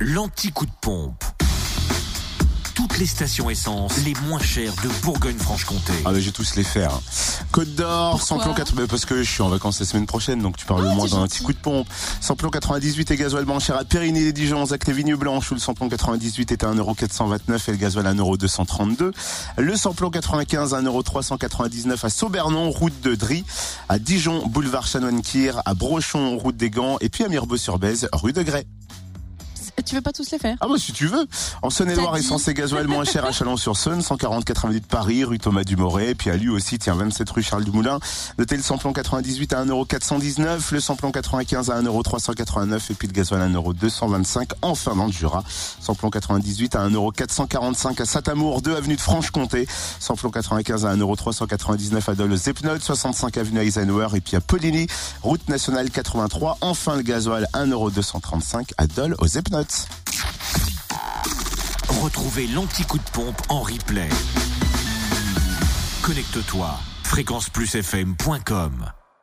l'anti-coup de pompe. Toutes les stations essence les moins chères de Bourgogne-Franche-Comté. Ah bah, je vais tous les faire. Côte d'Or, samplon 4, bah, parce que je suis en vacances la semaine prochaine, donc tu parles Ah, au moins d'un petit coup de pompe. Samplon 98 et gasoil moins cher à Périgny et Dijon, Zac les Vignes Blanches, où le samplon 98 était à 1,429€ et le gasoil à 1,232€. Le samplon 95 à 1,399€ à Saubernon, route de Dry, à Dijon, boulevard Chanoine-Kir, à Brochon, route des Gants, et puis à Mirbeau-sur-Bèze, rue de Grès. Tu veux pas tous les faire Ah bah si tu veux. En Saône-et-Loire, essence et gasoil moins cher à Chalon-sur-Saône, 140 80 de Paris, rue Thomas Dumoret, et puis à lui aussi, tiens, 27 rue Charles Dumoulin. Notez le samplon 98 à 1,419€, le samplon 95 à 1,389€ et puis le gasoil à 1,225€ enfin dans le Jura. Samplon 98 à 1,445€ à Saint-Amour, 2 avenue de Franche-Comté. Samplon 95 à 1,399€ à Dole aux Epnotes, 65 avenue Eisenhower et puis à Poligny, route nationale 83. Enfin le gasoil 1,235€ à Dole aux Epnotes. Retrouvez l'anti-coup de pompe en replay. Connecte-toi. fréquenceplusfm.com